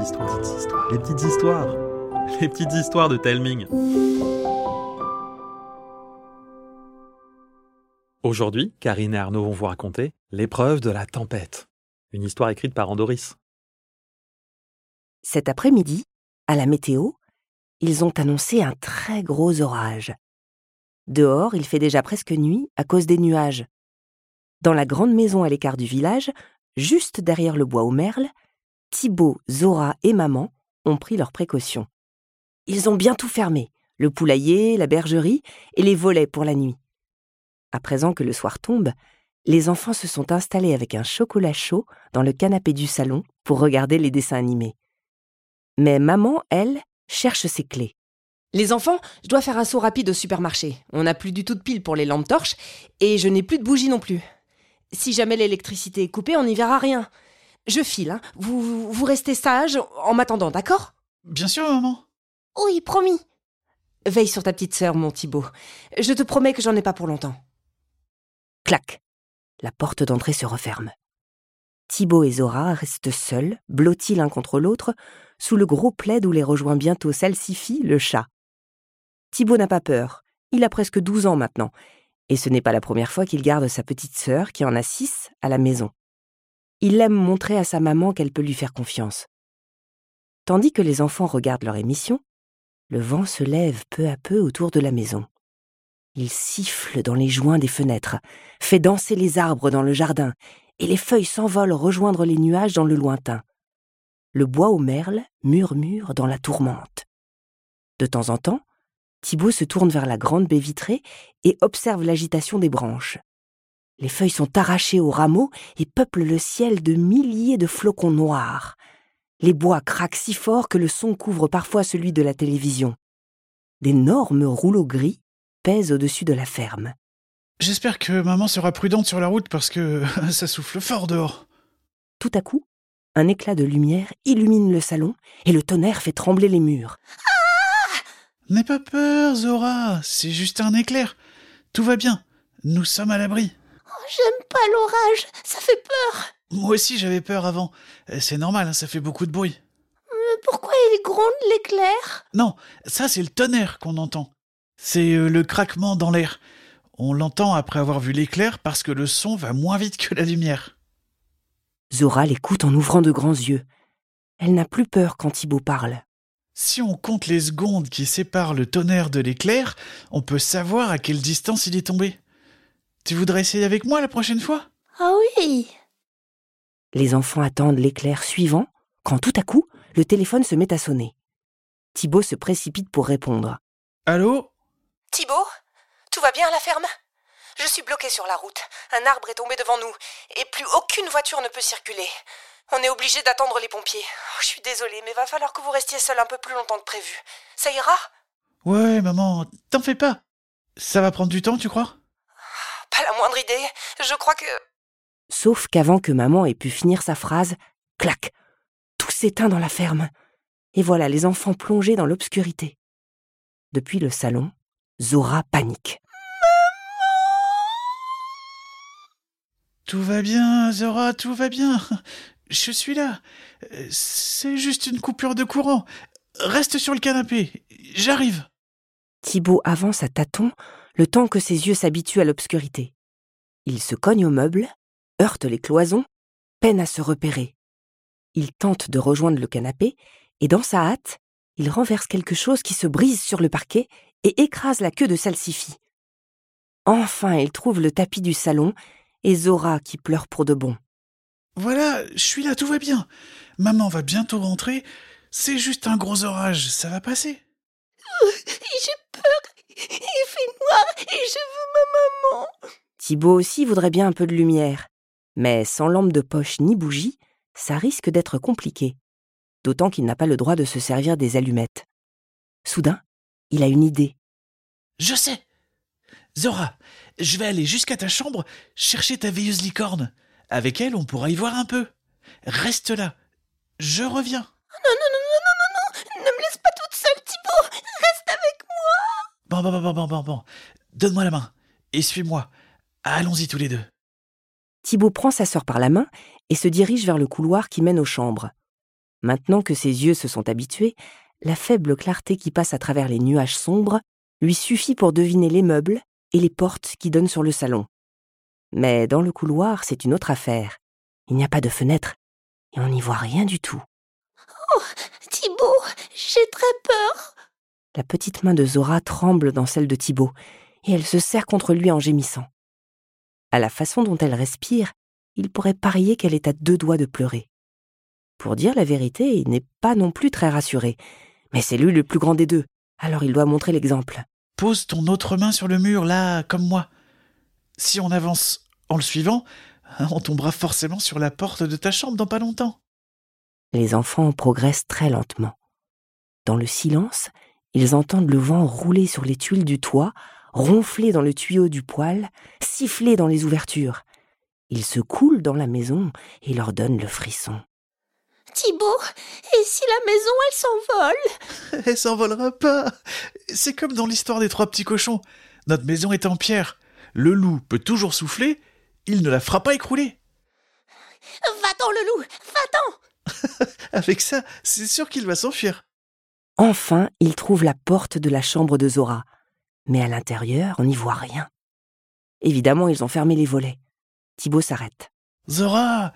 histoires, petites histoires, les petites histoires, les petites histoires de Telming. Aujourd'hui, Karine et Arnaud vont vous raconter l'épreuve de la tempête, une histoire écrite par Andoris. Cet après-midi, à la météo, ils ont annoncé un très gros orage. Dehors, il fait déjà presque nuit à cause des nuages. Dans la grande maison à l'écart du village, juste derrière le bois aux merles, Thibaut, Zora et maman ont pris leurs précautions. Ils ont bien tout fermé, le poulailler, la bergerie et les volets pour la nuit. À présent que le soir tombe, les enfants se sont installés avec un chocolat chaud dans le canapé du salon pour regarder les dessins animés. Mais maman, elle, cherche ses clés. Les enfants, je dois faire un saut rapide au supermarché. On n'a plus du tout de piles pour les lampes torches et je n'ai plus de bougies non plus. Si jamais l'électricité est coupée, on n'y verra rien. Je file, hein. Vous, vous restez sage en m'attendant, d'accord? Bien sûr, maman. Oui, promis. Veille sur ta petite sœur, mon Thibaut. Je te promets que j'en ai pas pour longtemps. Clac La porte d'entrée se referme. Thibaut et Zora restent seuls, blottis l'un contre l'autre, sous le gros plaid où les rejoint bientôt Salsifie, le chat. Thibaut n'a pas peur. Il a presque douze ans maintenant, et ce n'est pas la première fois qu'il garde sa petite sœur, qui en a six, à la maison. Il aime montrer à sa maman qu'elle peut lui faire confiance. Tandis que les enfants regardent leur émission, le vent se lève peu à peu autour de la maison. Il siffle dans les joints des fenêtres, fait danser les arbres dans le jardin, et les feuilles s'envolent rejoindre les nuages dans le lointain. Le bois aux merles murmure dans la tourmente. De temps en temps, Thibaut se tourne vers la grande baie vitrée et observe l'agitation des branches. Les feuilles sont arrachées aux rameaux et peuplent le ciel de milliers de flocons noirs. Les bois craquent si fort que le son couvre parfois celui de la télévision. D'énormes rouleaux gris pèsent au-dessus de la ferme. J'espère que maman sera prudente sur la route parce que ça souffle fort dehors. Tout à coup, un éclat de lumière illumine le salon et le tonnerre fait trembler les murs. N'aie pas peur, Zora, c'est juste un éclair. Tout va bien, nous sommes à l'abri. J'aime pas l'orage, ça fait peur. Moi aussi j'avais peur avant. Euh, C'est normal, hein, ça fait beaucoup de bruit. Mais pourquoi il gronde l'éclair? Non, ça c'est le tonnerre qu'on entend. C'est euh, le craquement dans l'air. On l'entend après avoir vu l'éclair parce que le son va moins vite que la lumière. Zora l'écoute en ouvrant de grands yeux. Elle n'a plus peur quand Thibaut parle. Si on compte les secondes qui séparent le tonnerre de l'éclair, on peut savoir à quelle distance il est tombé. Tu voudrais essayer avec moi la prochaine fois? Ah oui Les enfants attendent l'éclair suivant, quand tout à coup, le téléphone se met à sonner. Thibaut se précipite pour répondre. Allô? Thibaut? Tout va bien à la ferme? Je suis bloqué sur la route. Un arbre est tombé devant nous et plus aucune voiture ne peut circuler. On est obligé d'attendre les pompiers. Oh, je suis désolée, mais va falloir que vous restiez seul un peu plus longtemps que prévu. Ça ira? Ouais, maman, t'en fais pas. Ça va prendre du temps, tu crois? Pas la moindre idée. Je crois que. Sauf qu'avant que maman ait pu finir sa phrase, clac Tout s'éteint dans la ferme. Et voilà les enfants plongés dans l'obscurité. Depuis le salon, Zora panique. Tout va bien, Zora, tout va bien. Je suis là. C'est juste une coupure de courant. Reste sur le canapé. J'arrive. Thibaut avance à tâtons le temps que ses yeux s'habituent à l'obscurité. Il se cogne aux meubles, heurte les cloisons, peine à se repérer. Il tente de rejoindre le canapé et dans sa hâte, il renverse quelque chose qui se brise sur le parquet et écrase la queue de Salsifie. Enfin, il trouve le tapis du salon et Zora qui pleure pour de bon. Voilà, je suis là, tout va bien. Maman va bientôt rentrer. C'est juste un gros orage, ça va passer. J'ai peur, et je veux ma maman. Thibaut aussi voudrait bien un peu de lumière, mais sans lampe de poche ni bougie, ça risque d'être compliqué. D'autant qu'il n'a pas le droit de se servir des allumettes. Soudain, il a une idée. Je sais. Zora, je vais aller jusqu'à ta chambre chercher ta veilleuse licorne. Avec elle, on pourra y voir un peu. Reste là. Je reviens. Non, non, non, non, ne me laisse pas toute seule, Thibaut. Reste avec moi. Bon, bon, bon, bon, bon, bon, bon. Donne-moi la main. Et suis-moi. Allons-y tous les deux. Thibaut prend sa sœur par la main et se dirige vers le couloir qui mène aux chambres. Maintenant que ses yeux se sont habitués, la faible clarté qui passe à travers les nuages sombres lui suffit pour deviner les meubles et les portes qui donnent sur le salon. Mais dans le couloir, c'est une autre affaire. Il n'y a pas de fenêtre et on n'y voit rien du tout. Thibaut, j'ai très peur. La petite main de Zora tremble dans celle de Thibaut et elle se serre contre lui en gémissant. À la façon dont elle respire, il pourrait parier qu'elle est à deux doigts de pleurer. Pour dire la vérité, il n'est pas non plus très rassuré. Mais c'est lui le plus grand des deux, alors il doit montrer l'exemple. Pose ton autre main sur le mur, là, comme moi. Si on avance en le suivant, on tombera forcément sur la porte de ta chambre dans pas longtemps. Les enfants progressent très lentement. Dans le silence, ils entendent le vent rouler sur les tuiles du toit, ronfler dans le tuyau du poêle, siffler dans les ouvertures. Ils se coulent dans la maison et leur donnent le frisson. Thibaut, et si la maison, elle s'envole? Elle s'envolera pas. C'est comme dans l'histoire des trois petits cochons. Notre maison est en pierre. Le loup peut toujours souffler, il ne la fera pas écrouler. Va-t'en, le loup Va-t'en Avec ça, c'est sûr qu'il va s'enfuir. Enfin, ils trouvent la porte de la chambre de Zora. Mais à l'intérieur, on n'y voit rien. Évidemment, ils ont fermé les volets. Thibaut s'arrête. Zora,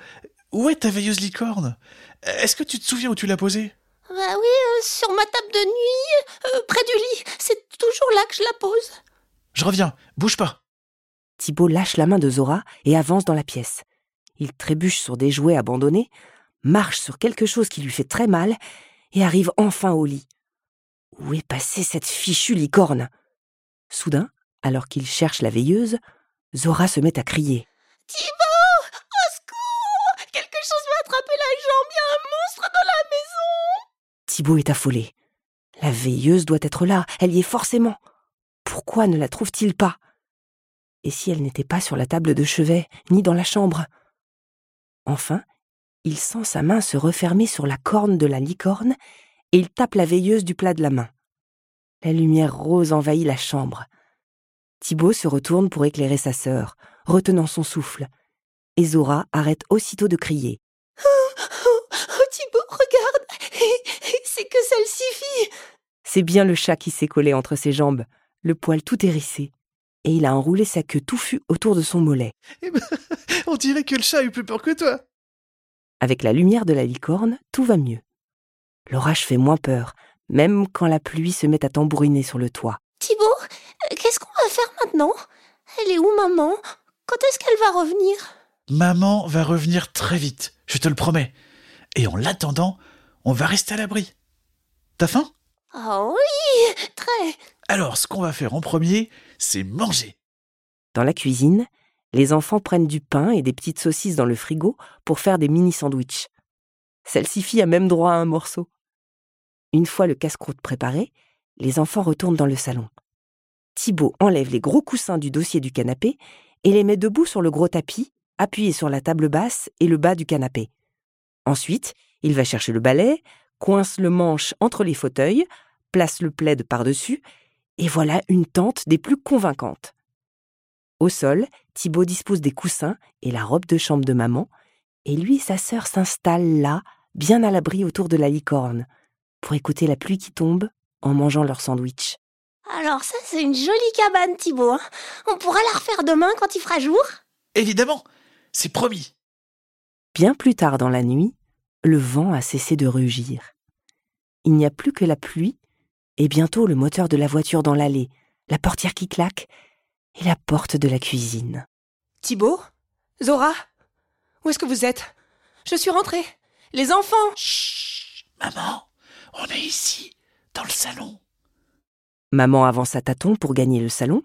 où est ta veilleuse licorne? Est-ce que tu te souviens où tu l'as posée? Bah oui, euh, sur ma table de nuit, euh, près du lit. C'est toujours là que je la pose. Je reviens, bouge pas. Thibaut lâche la main de Zora et avance dans la pièce. Il trébuche sur des jouets abandonnés, marche sur quelque chose qui lui fait très mal et arrive enfin au lit. Où est passée cette fichue licorne? Soudain, alors qu'il cherche la veilleuse, Zora se met à crier. Thibaut Au secours Quelque chose m'a attrapé la jambe, il y a un monstre dans la maison Thibaut est affolé. La veilleuse doit être là, elle y est forcément. Pourquoi ne la trouve-t-il pas? Et si elle n'était pas sur la table de chevet, ni dans la chambre? Enfin, il sent sa main se refermer sur la corne de la licorne et il tape la veilleuse du plat de la main. La lumière rose envahit la chambre. Thibaut se retourne pour éclairer sa sœur, retenant son souffle. Et Zora arrête aussitôt de crier. Oh, oh, oh, Thibaut, regarde C'est que celle-ci fille C'est bien le chat qui s'est collé entre ses jambes, le poil tout hérissé. Et il a enroulé sa queue touffue autour de son mollet. Eh ben, on dirait que le chat a eu plus peur que toi. Avec la lumière de la licorne, tout va mieux. L'orage fait moins peur, même quand la pluie se met à tambouriner sur le toit. Thibaut, euh, qu'est-ce qu'on va faire maintenant? Elle est où, maman? Quand est-ce qu'elle va revenir? Maman va revenir très vite, je te le promets. Et en l'attendant, on va rester à l'abri. T'as faim? Ah oui, très. Alors, ce qu'on va faire en premier, c'est manger. Dans la cuisine, les enfants prennent du pain et des petites saucisses dans le frigo pour faire des mini-sandwichs. Celle-ci a même droit à un morceau. Une fois le casse-croûte préparé, les enfants retournent dans le salon. Thibaut enlève les gros coussins du dossier du canapé et les met debout sur le gros tapis, appuyé sur la table basse et le bas du canapé. Ensuite, il va chercher le balai, coince le manche entre les fauteuils, place le plaid par-dessus, et voilà une tente des plus convaincantes. Au sol, Thibaut dispose des coussins et la robe de chambre de maman, et lui et sa sœur s'installent là, bien à l'abri autour de la licorne, pour écouter la pluie qui tombe en mangeant leur sandwich. Alors ça, c'est une jolie cabane, Thibaut. hein. On pourra la refaire demain quand il fera jour? Évidemment, c'est promis. Bien plus tard dans la nuit, le vent a cessé de rugir. Il n'y a plus que la pluie, et bientôt le moteur de la voiture dans l'allée, la portière qui claque, et la porte de la cuisine. Thibaut? Zora? Où est-ce que vous êtes? Je suis rentrée. Les enfants Chut, maman, on est ici, dans le salon. Maman avance à tâtons pour gagner le salon,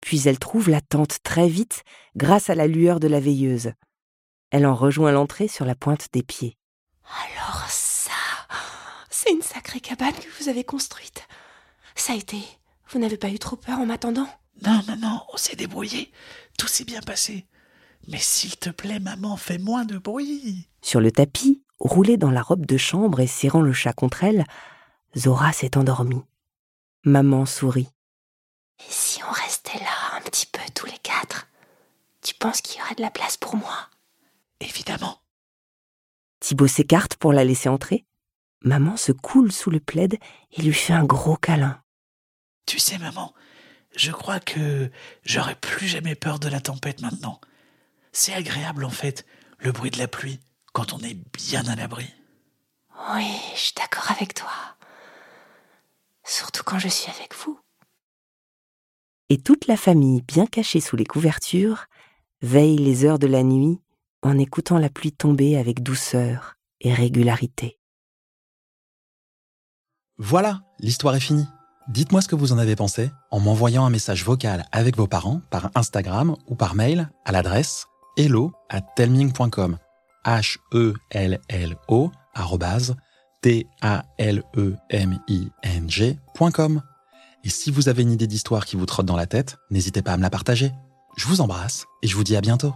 puis elle trouve la tente très vite grâce à la lueur de la veilleuse. Elle en rejoint l'entrée sur la pointe des pieds. Alors ça, c'est une sacrée cabane que vous avez construite. Ça a été. Vous n'avez pas eu trop peur en m'attendant? Non, non, non, on s'est débrouillé. Tout s'est bien passé. Mais s'il te plaît, maman, fais moins de bruit. Sur le tapis, roulée dans la robe de chambre et serrant le chat contre elle, Zora s'est endormie. Maman sourit. Et si on restait là un petit peu tous les quatre Tu penses qu'il y aurait de la place pour moi? Évidemment. Thibaut s'écarte pour la laisser entrer. Maman se coule sous le plaid et lui fait un gros câlin. Tu sais, maman, je crois que j'aurai plus jamais peur de la tempête maintenant. C'est agréable en fait, le bruit de la pluie, quand on est bien à l'abri. Oui, je suis d'accord avec toi. Surtout quand je suis avec vous. Et toute la famille, bien cachée sous les couvertures, veille les heures de la nuit en écoutant la pluie tomber avec douceur et régularité. Voilà, l'histoire est finie. Dites-moi ce que vous en avez pensé en m'envoyant un message vocal avec vos parents par Instagram ou par mail à l'adresse hello at telming.com. H-E-L-L-O T-A-L-E-M-I-N-G.com. Et si vous avez une idée d'histoire qui vous trotte dans la tête, n'hésitez pas à me la partager. Je vous embrasse et je vous dis à bientôt.